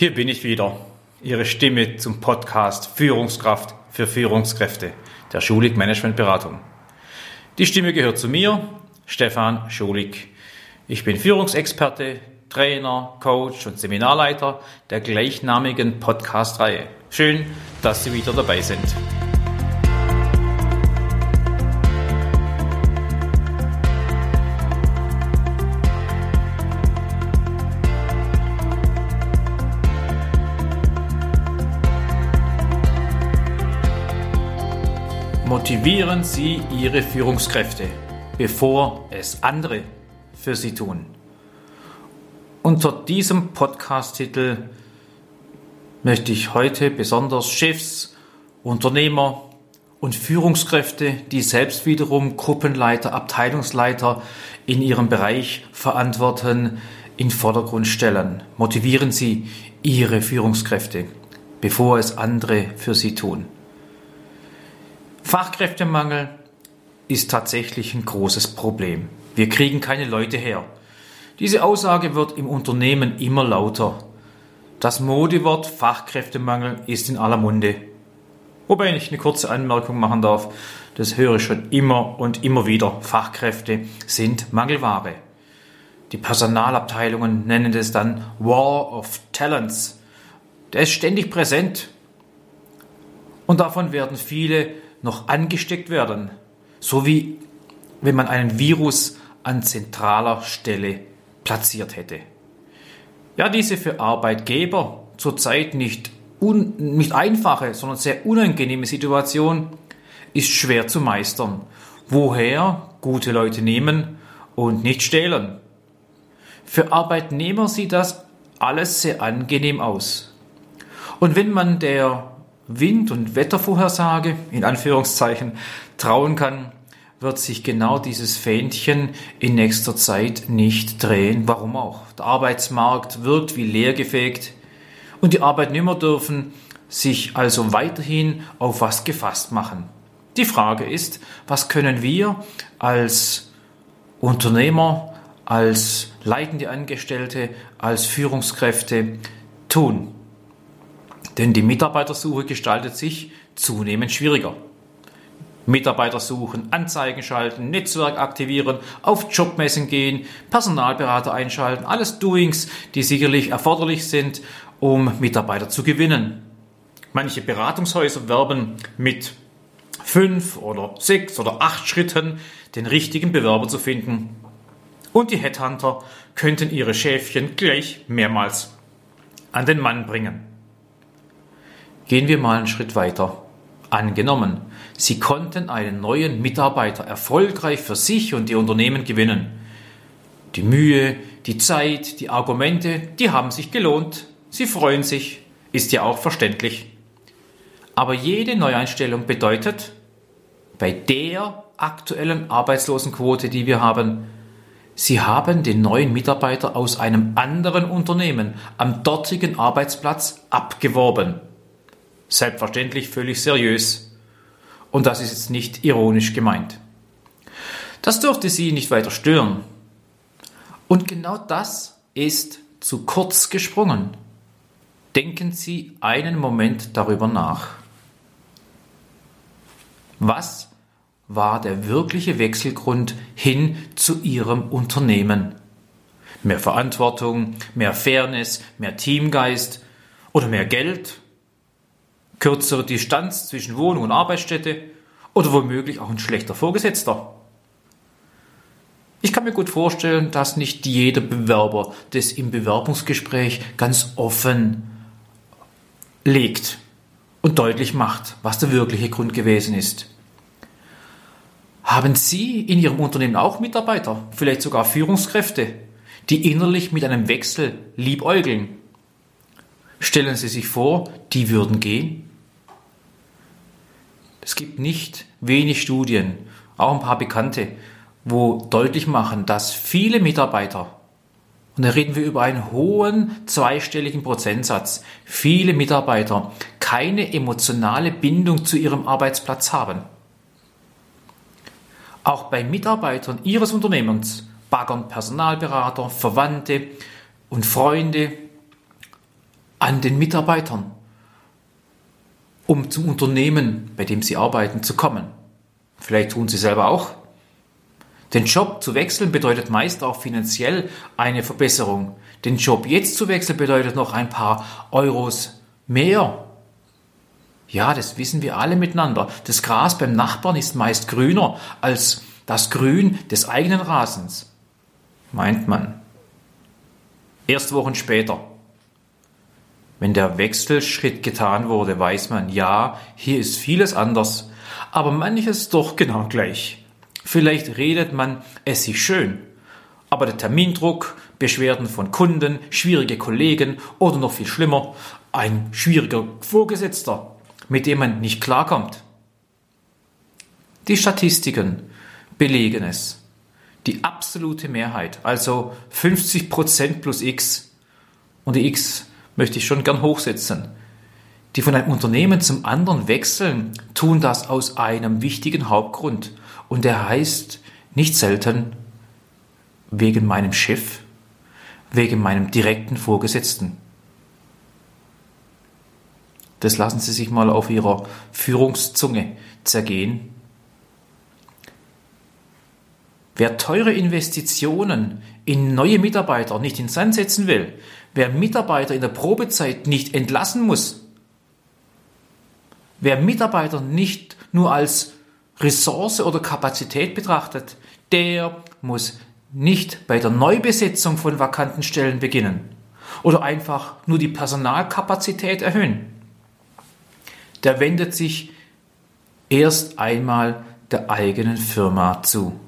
Hier bin ich wieder, Ihre Stimme zum Podcast Führungskraft für Führungskräfte der Schulig Management Beratung. Die Stimme gehört zu mir, Stefan Schulig. Ich bin Führungsexperte, Trainer, Coach und Seminarleiter der gleichnamigen Podcast-Reihe. Schön, dass Sie wieder dabei sind. Motivieren Sie Ihre Führungskräfte, bevor es andere für Sie tun. Unter diesem Podcast-Titel möchte ich heute besonders Chefs, Unternehmer und Führungskräfte, die selbst wiederum Gruppenleiter, Abteilungsleiter in ihrem Bereich verantworten, in Vordergrund stellen. Motivieren Sie Ihre Führungskräfte, bevor es andere für Sie tun. Fachkräftemangel ist tatsächlich ein großes Problem. Wir kriegen keine Leute her. Diese Aussage wird im Unternehmen immer lauter. Das Modewort Fachkräftemangel ist in aller Munde. Wobei ich eine kurze Anmerkung machen darf, das höre ich schon immer und immer wieder. Fachkräfte sind Mangelware. Die Personalabteilungen nennen es dann War of Talents. Der ist ständig präsent. Und davon werden viele noch angesteckt werden, so wie wenn man einen Virus an zentraler Stelle platziert hätte. Ja, diese für Arbeitgeber zurzeit nicht, un, nicht einfache, sondern sehr unangenehme Situation ist schwer zu meistern. Woher gute Leute nehmen und nicht stehlen. Für Arbeitnehmer sieht das alles sehr angenehm aus. Und wenn man der Wind- und Wettervorhersage, in Anführungszeichen, trauen kann, wird sich genau dieses Fähnchen in nächster Zeit nicht drehen. Warum auch? Der Arbeitsmarkt wirkt wie leergefegt und die Arbeitnehmer dürfen sich also weiterhin auf was gefasst machen. Die Frage ist, was können wir als Unternehmer, als leitende Angestellte, als Führungskräfte tun? Denn die Mitarbeitersuche gestaltet sich zunehmend schwieriger. Mitarbeiter suchen, Anzeigen schalten, Netzwerk aktivieren, auf Jobmessen gehen, Personalberater einschalten, alles Doings, die sicherlich erforderlich sind, um Mitarbeiter zu gewinnen. Manche Beratungshäuser werben mit fünf oder sechs oder acht Schritten, den richtigen Bewerber zu finden. Und die Headhunter könnten ihre Schäfchen gleich mehrmals an den Mann bringen. Gehen wir mal einen Schritt weiter. Angenommen, Sie konnten einen neuen Mitarbeiter erfolgreich für sich und Ihr Unternehmen gewinnen. Die Mühe, die Zeit, die Argumente, die haben sich gelohnt. Sie freuen sich, ist ja auch verständlich. Aber jede Neueinstellung bedeutet, bei der aktuellen Arbeitslosenquote, die wir haben, Sie haben den neuen Mitarbeiter aus einem anderen Unternehmen am dortigen Arbeitsplatz abgeworben. Selbstverständlich völlig seriös. Und das ist jetzt nicht ironisch gemeint. Das dürfte Sie nicht weiter stören. Und genau das ist zu kurz gesprungen. Denken Sie einen Moment darüber nach. Was war der wirkliche Wechselgrund hin zu Ihrem Unternehmen? Mehr Verantwortung, mehr Fairness, mehr Teamgeist oder mehr Geld kürzere Distanz zwischen Wohnung und Arbeitsstätte oder womöglich auch ein schlechter Vorgesetzter. Ich kann mir gut vorstellen, dass nicht jeder Bewerber das im Bewerbungsgespräch ganz offen legt und deutlich macht, was der wirkliche Grund gewesen ist. Haben Sie in Ihrem Unternehmen auch Mitarbeiter, vielleicht sogar Führungskräfte, die innerlich mit einem Wechsel liebäugeln? Stellen Sie sich vor, die würden gehen? Es gibt nicht wenig Studien, auch ein paar bekannte, wo deutlich machen, dass viele Mitarbeiter, und da reden wir über einen hohen zweistelligen Prozentsatz, viele Mitarbeiter keine emotionale Bindung zu ihrem Arbeitsplatz haben. Auch bei Mitarbeitern ihres Unternehmens baggern Personalberater, Verwandte und Freunde an den Mitarbeitern, um zum Unternehmen, bei dem sie arbeiten, zu kommen. Vielleicht tun sie selber auch. Den Job zu wechseln bedeutet meist auch finanziell eine Verbesserung. Den Job jetzt zu wechseln bedeutet noch ein paar Euros mehr. Ja, das wissen wir alle miteinander. Das Gras beim Nachbarn ist meist grüner als das Grün des eigenen Rasens, meint man. Erst Wochen später, wenn der Wechselschritt getan wurde, weiß man, ja, hier ist vieles anders, aber manches doch genau gleich. Vielleicht redet man es sich schön, aber der Termindruck, Beschwerden von Kunden, schwierige Kollegen oder noch viel schlimmer, ein schwieriger Vorgesetzter, mit dem man nicht klarkommt. Die Statistiken belegen es. Die absolute Mehrheit, also 50% plus X, und die X möchte ich schon gern hochsetzen, die von einem Unternehmen zum anderen wechseln, tun das aus einem wichtigen Hauptgrund. Und der heißt nicht selten wegen meinem Chef, wegen meinem direkten Vorgesetzten. Das lassen Sie sich mal auf Ihrer Führungszunge zergehen. Wer teure Investitionen in neue Mitarbeiter nicht in Sand setzen will, wer Mitarbeiter in der Probezeit nicht entlassen muss, wer Mitarbeiter nicht nur als Ressource oder Kapazität betrachtet, der muss nicht bei der Neubesetzung von vakanten Stellen beginnen oder einfach nur die Personalkapazität erhöhen. Der wendet sich erst einmal der eigenen Firma zu.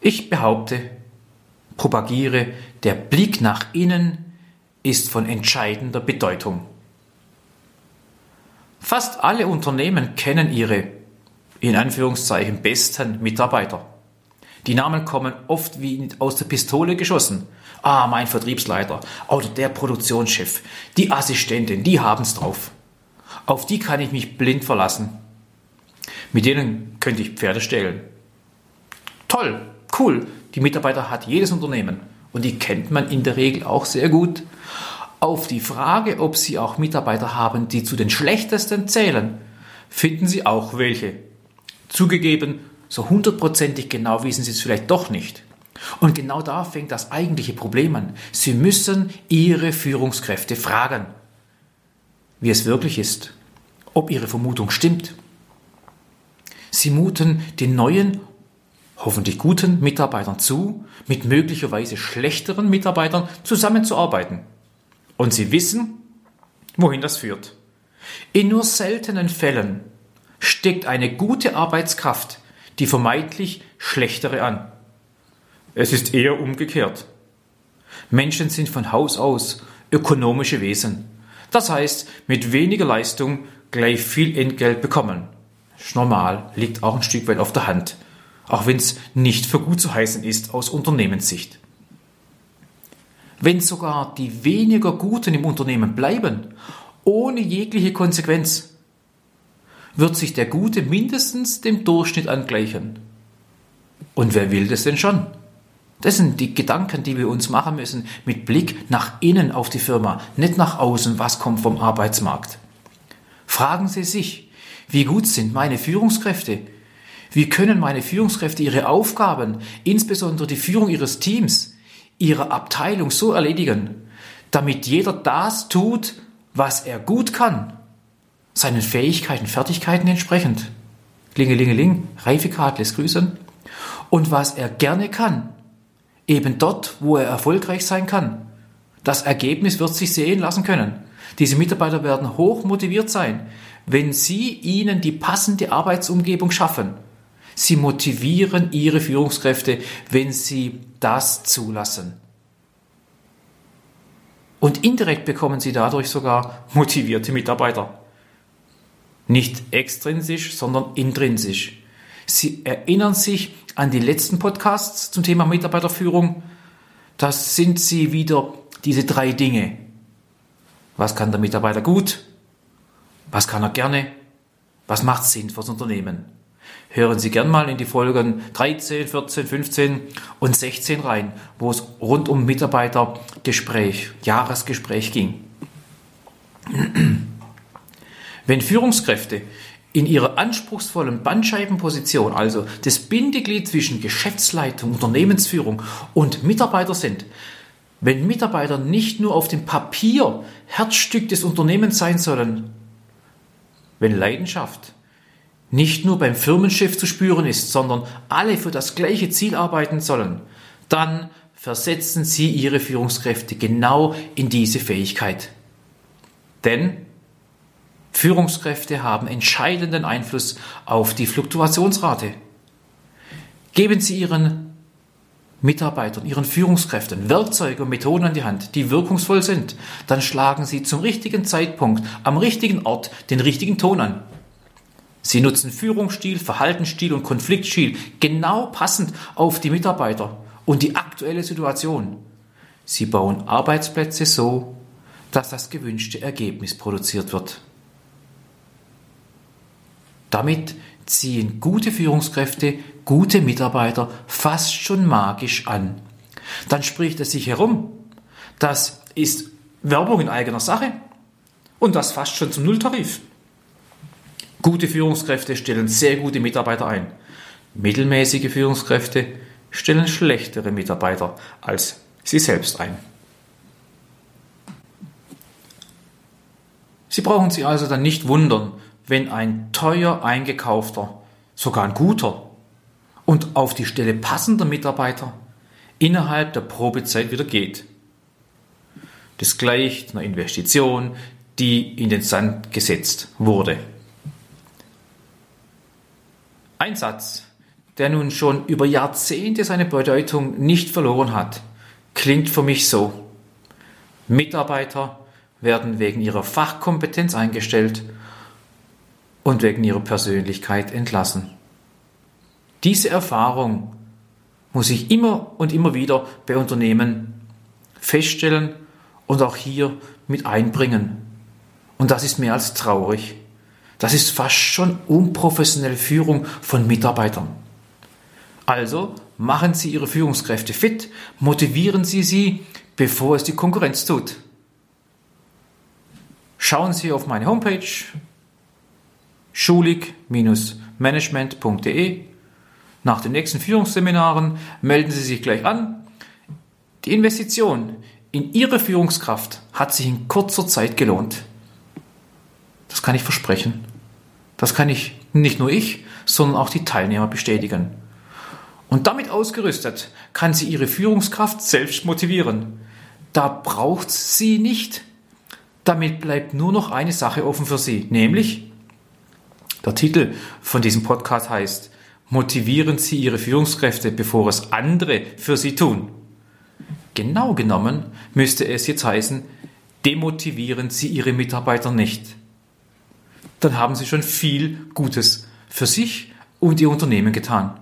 Ich behaupte, propagiere, der Blick nach innen ist von entscheidender Bedeutung. Fast alle Unternehmen kennen ihre in Anführungszeichen besten Mitarbeiter. Die Namen kommen oft wie aus der Pistole geschossen. Ah, mein Vertriebsleiter oder der Produktionschef, die Assistentin, die haben's drauf. Auf die kann ich mich blind verlassen. Mit denen könnte ich Pferde stehlen. Toll, cool. Die Mitarbeiter hat jedes Unternehmen und die kennt man in der Regel auch sehr gut. Auf die Frage, ob Sie auch Mitarbeiter haben, die zu den schlechtesten zählen, finden Sie auch welche. Zugegeben, so hundertprozentig genau wissen Sie es vielleicht doch nicht. Und genau da fängt das eigentliche Problem an. Sie müssen Ihre Führungskräfte fragen, wie es wirklich ist, ob Ihre Vermutung stimmt. Sie muten den neuen, hoffentlich guten Mitarbeitern zu, mit möglicherweise schlechteren Mitarbeitern zusammenzuarbeiten. Und Sie wissen, wohin das führt. In nur seltenen Fällen steckt eine gute Arbeitskraft die vermeintlich schlechtere an. Es ist eher umgekehrt. Menschen sind von Haus aus ökonomische Wesen. Das heißt, mit weniger Leistung gleich viel Entgelt bekommen. Normal, liegt auch ein Stück weit auf der Hand, auch wenn es nicht für gut zu heißen ist aus Unternehmenssicht. Wenn sogar die weniger Guten im Unternehmen bleiben, ohne jegliche Konsequenz, wird sich der Gute mindestens dem Durchschnitt angleichen. Und wer will das denn schon? Das sind die Gedanken, die wir uns machen müssen, mit Blick nach innen auf die Firma, nicht nach außen, was kommt vom Arbeitsmarkt. Fragen Sie sich, wie gut sind meine Führungskräfte? Wie können meine Führungskräfte ihre Aufgaben, insbesondere die Führung ihres Teams, ihrer Abteilung so erledigen, damit jeder das tut, was er gut kann seinen Fähigkeiten, Fertigkeiten entsprechend. Klingelingeling, Reifegrad lässt grüßen. Und was er gerne kann, eben dort, wo er erfolgreich sein kann. Das Ergebnis wird sich sehen lassen können. Diese Mitarbeiter werden hoch motiviert sein, wenn Sie ihnen die passende Arbeitsumgebung schaffen. Sie motivieren Ihre Führungskräfte, wenn Sie das zulassen. Und indirekt bekommen Sie dadurch sogar motivierte Mitarbeiter. Nicht extrinsisch, sondern intrinsisch. Sie erinnern sich an die letzten Podcasts zum Thema Mitarbeiterführung. Das sind sie wieder diese drei Dinge. Was kann der Mitarbeiter gut? Was kann er gerne? Was macht Sinn fürs Unternehmen? Hören Sie gern mal in die Folgen 13, 14, 15 und 16 rein, wo es rund um Mitarbeitergespräch, Jahresgespräch ging. Wenn Führungskräfte in ihrer anspruchsvollen Bandscheibenposition, also das Bindeglied zwischen Geschäftsleitung, Unternehmensführung und Mitarbeiter sind, wenn Mitarbeiter nicht nur auf dem Papier Herzstück des Unternehmens sein sollen, wenn Leidenschaft nicht nur beim Firmenchef zu spüren ist, sondern alle für das gleiche Ziel arbeiten sollen, dann versetzen Sie Ihre Führungskräfte genau in diese Fähigkeit. Denn Führungskräfte haben entscheidenden Einfluss auf die Fluktuationsrate. Geben Sie Ihren Mitarbeitern, Ihren Führungskräften Werkzeuge und Methoden an die Hand, die wirkungsvoll sind, dann schlagen Sie zum richtigen Zeitpunkt, am richtigen Ort den richtigen Ton an. Sie nutzen Führungsstil, Verhaltensstil und Konfliktstil genau passend auf die Mitarbeiter und die aktuelle Situation. Sie bauen Arbeitsplätze so, dass das gewünschte Ergebnis produziert wird. Damit ziehen gute Führungskräfte gute Mitarbeiter fast schon magisch an. Dann spricht es sich herum. Das ist Werbung in eigener Sache und das fast schon zum Nulltarif. Gute Führungskräfte stellen sehr gute Mitarbeiter ein. Mittelmäßige Führungskräfte stellen schlechtere Mitarbeiter als sie selbst ein. Sie brauchen sich also dann nicht wundern, wenn ein teuer eingekaufter, sogar ein guter und auf die Stelle passender Mitarbeiter innerhalb der Probezeit wieder geht. Das gleicht einer Investition, die in den Sand gesetzt wurde. Ein Satz, der nun schon über Jahrzehnte seine Bedeutung nicht verloren hat, klingt für mich so. Mitarbeiter werden wegen ihrer Fachkompetenz eingestellt und wegen ihrer Persönlichkeit entlassen. Diese Erfahrung muss ich immer und immer wieder bei Unternehmen feststellen und auch hier mit einbringen. Und das ist mehr als traurig. Das ist fast schon unprofessionelle Führung von Mitarbeitern. Also machen Sie Ihre Führungskräfte fit, motivieren Sie sie, bevor es die Konkurrenz tut. Schauen Sie auf meine Homepage schulig-management.de. Nach den nächsten Führungsseminaren melden Sie sich gleich an. Die Investition in Ihre Führungskraft hat sich in kurzer Zeit gelohnt. Das kann ich versprechen. Das kann ich nicht nur ich, sondern auch die Teilnehmer bestätigen. Und damit ausgerüstet kann sie ihre Führungskraft selbst motivieren. Da braucht sie nicht. Damit bleibt nur noch eine Sache offen für sie, nämlich der Titel von diesem Podcast heißt, motivieren Sie Ihre Führungskräfte, bevor es andere für Sie tun. Genau genommen müsste es jetzt heißen, demotivieren Sie Ihre Mitarbeiter nicht. Dann haben Sie schon viel Gutes für sich und Ihr Unternehmen getan.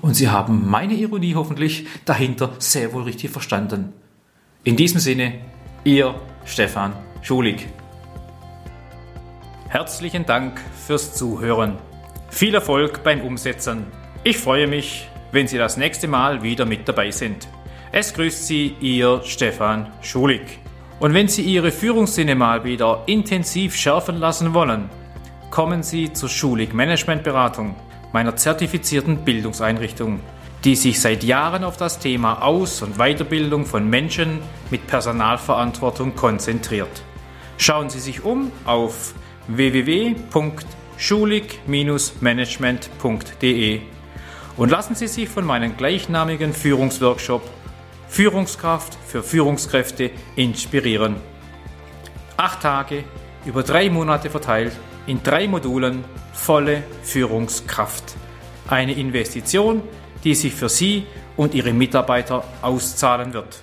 Und Sie haben meine Ironie hoffentlich dahinter sehr wohl richtig verstanden. In diesem Sinne, Ihr Stefan Schulig. Herzlichen Dank fürs Zuhören. Viel Erfolg beim Umsetzen. Ich freue mich, wenn Sie das nächste Mal wieder mit dabei sind. Es grüßt Sie Ihr Stefan Schulig. Und wenn Sie Ihre Führungssinne mal wieder intensiv schärfen lassen wollen, kommen Sie zur Schulig Management Beratung, meiner zertifizierten Bildungseinrichtung, die sich seit Jahren auf das Thema Aus- und Weiterbildung von Menschen mit Personalverantwortung konzentriert. Schauen Sie sich um auf www.schulig-management.de und lassen Sie sich von meinem gleichnamigen Führungsworkshop Führungskraft für Führungskräfte inspirieren. Acht Tage über drei Monate verteilt in drei Modulen volle Führungskraft. Eine Investition, die sich für Sie und Ihre Mitarbeiter auszahlen wird.